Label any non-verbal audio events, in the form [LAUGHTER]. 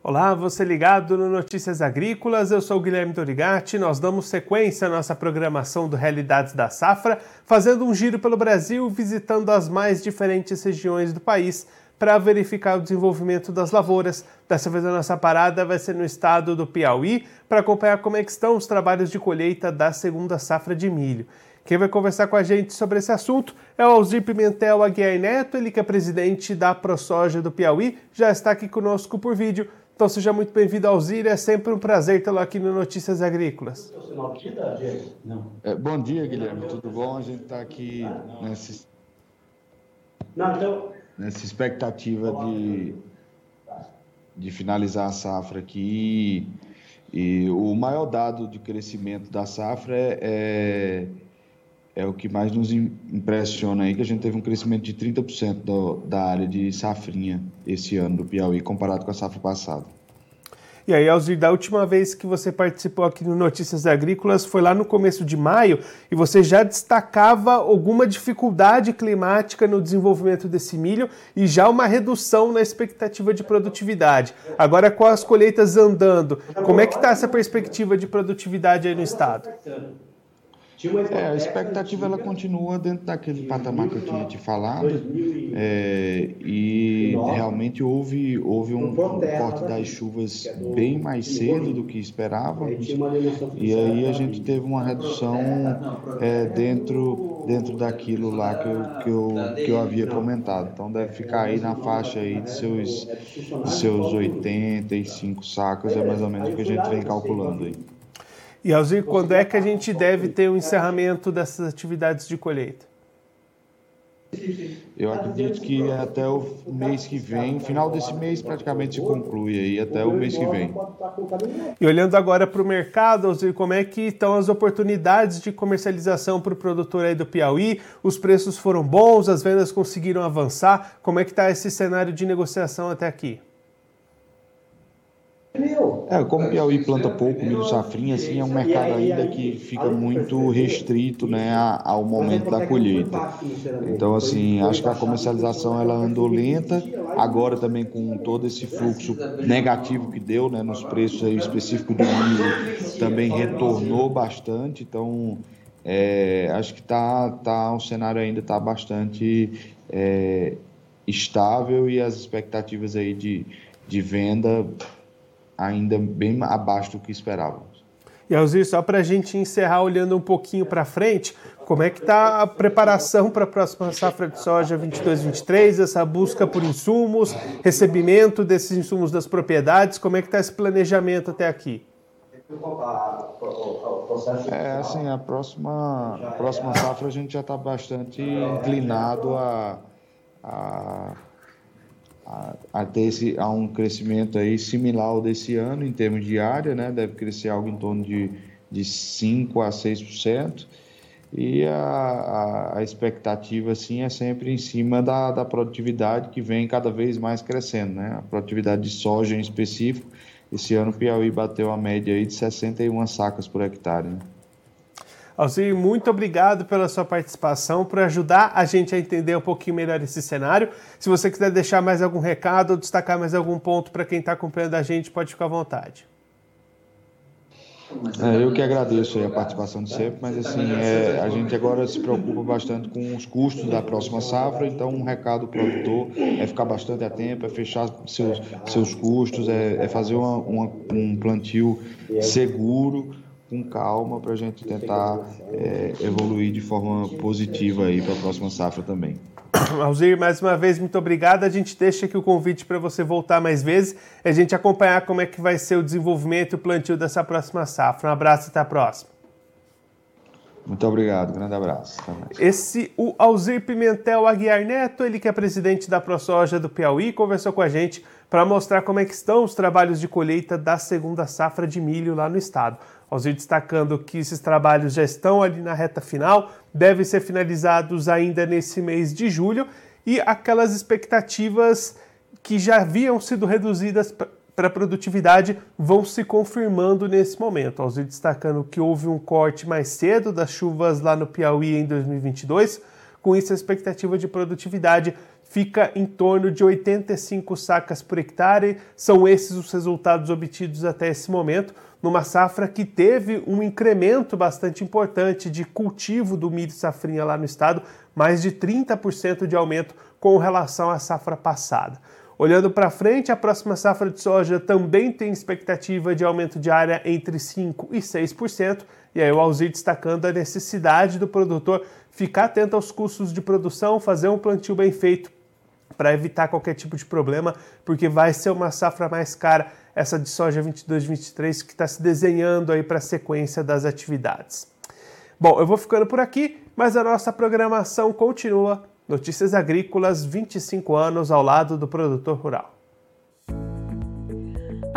Olá, você ligado no Notícias Agrícolas, eu sou Guilherme Dorigati. Nós damos sequência à nossa programação do Realidades da Safra, fazendo um giro pelo Brasil, visitando as mais diferentes regiões do país para verificar o desenvolvimento das lavouras. Dessa vez a nossa parada vai ser no estado do Piauí para acompanhar como é estão os trabalhos de colheita da segunda safra de milho. Quem vai conversar com a gente sobre esse assunto é o Alzir Pimentel Aguiar Neto, ele que é presidente da ProSoja do Piauí, já está aqui conosco por vídeo. Então seja muito bem-vindo, Alzir. É sempre um prazer tê-lo aqui no Notícias Agrícolas. É, bom dia, Guilherme. Tudo bom? A gente está aqui nessa, então- nessa expectativa de, de finalizar a safra aqui. E, e o maior dado de crescimento da safra é, é é o que mais nos impressiona aí, que a gente teve um crescimento de 30% do, da área de safrinha esse ano do Piauí, comparado com a safra passada. E aí, Alzir, da última vez que você participou aqui no Notícias Agrícolas foi lá no começo de maio e você já destacava alguma dificuldade climática no desenvolvimento desse milho e já uma redução na expectativa de produtividade. Agora, com as colheitas andando, como é que está essa perspectiva de produtividade aí no estado? É, a expectativa ela continua dentro daquele patamar que eu tinha te falado é, e realmente houve, houve um, um corte das chuvas bem mais cedo do que esperávamos e aí a gente teve uma redução é, dentro, dentro daquilo lá que eu, que, eu, que eu havia comentado. Então deve ficar aí na faixa aí de seus, de seus 85 sacos, é mais ou menos o que a gente vem calculando aí. E Alzir, quando é que a gente deve ter o um encerramento dessas atividades de colheita? Eu acredito que até o mês que vem, final desse mês praticamente se conclui aí, até o mês que vem. E olhando agora para o mercado, Alzir, como é que estão as oportunidades de comercialização para o produtor aí do Piauí? Os preços foram bons, as vendas conseguiram avançar? Como é que está esse cenário de negociação até aqui? É, como Piauí planta pouco milho safrinha, assim, é um mercado ainda que fica muito restrito né, ao momento da colheita. Então, assim, acho que a comercialização ela andou lenta, agora também com todo esse fluxo negativo que deu né, nos preços aí específicos do milho, também retornou bastante, então é, acho que tá, tá, o cenário ainda está bastante é, estável e as expectativas aí de, de venda ainda bem abaixo do que esperávamos. E Alzir, só para a gente encerrar olhando um pouquinho para frente, como é que está a preparação para a próxima safra de soja 22-23, essa busca por insumos, recebimento desses insumos das propriedades, como é que está esse planejamento até aqui? É, assim, a próxima, a próxima safra a gente já está bastante inclinado a, a a, ter esse, a um crescimento aí similar ao desse ano em termos de área, né? deve crescer algo em torno de, de 5% a 6%. E a, a, a, expectativa assim, é sempre em cima da, da produtividade que vem cada vez mais crescendo. Né? A produtividade de soja em específico, esse ano o Piauí bateu a média aí de 61 sacas por hectare. Né? Alzir, muito obrigado pela sua participação, por ajudar a gente a entender um pouquinho melhor esse cenário. Se você quiser deixar mais algum recado ou destacar mais algum ponto para quem está acompanhando a gente, pode ficar à vontade. É, eu que agradeço a participação de sempre, mas assim, é, a gente agora se preocupa bastante com os custos da próxima safra, então um recado para o produtor é ficar bastante atento, é fechar seus, seus custos, é, é fazer uma, uma, um plantio seguro, com calma para a gente tentar é, evoluir de forma positiva aí para a próxima safra também. [COUGHS] Alzir, mais uma vez, muito obrigado. A gente deixa aqui o convite para você voltar mais vezes e a gente acompanhar como é que vai ser o desenvolvimento e o plantio dessa próxima safra. Um abraço e até a próxima. Muito obrigado, grande abraço. Esse, o Alzir Pimentel Aguiar Neto, ele que é presidente da ProSoja do Piauí, conversou com a gente para mostrar como é que estão os trabalhos de colheita da segunda safra de milho lá no estado. Alzir destacando que esses trabalhos já estão ali na reta final, devem ser finalizados ainda nesse mês de julho e aquelas expectativas que já haviam sido reduzidas para produtividade vão se confirmando nesse momento. Alzir destacando que houve um corte mais cedo das chuvas lá no Piauí em 2022, com isso a expectativa de produtividade fica em torno de 85 sacas por hectare. São esses os resultados obtidos até esse momento, numa safra que teve um incremento bastante importante de cultivo do milho safrinha lá no estado, mais de 30% de aumento com relação à safra passada. Olhando para frente, a próxima safra de soja também tem expectativa de aumento de área entre 5% e 6%, e aí o Alzir destacando a necessidade do produtor ficar atento aos custos de produção, fazer um plantio bem feito para evitar qualquer tipo de problema, porque vai ser uma safra mais cara essa de soja 22-23 que está se desenhando aí para a sequência das atividades. Bom, eu vou ficando por aqui, mas a nossa programação continua Notícias Agrícolas 25 anos ao lado do produtor rural.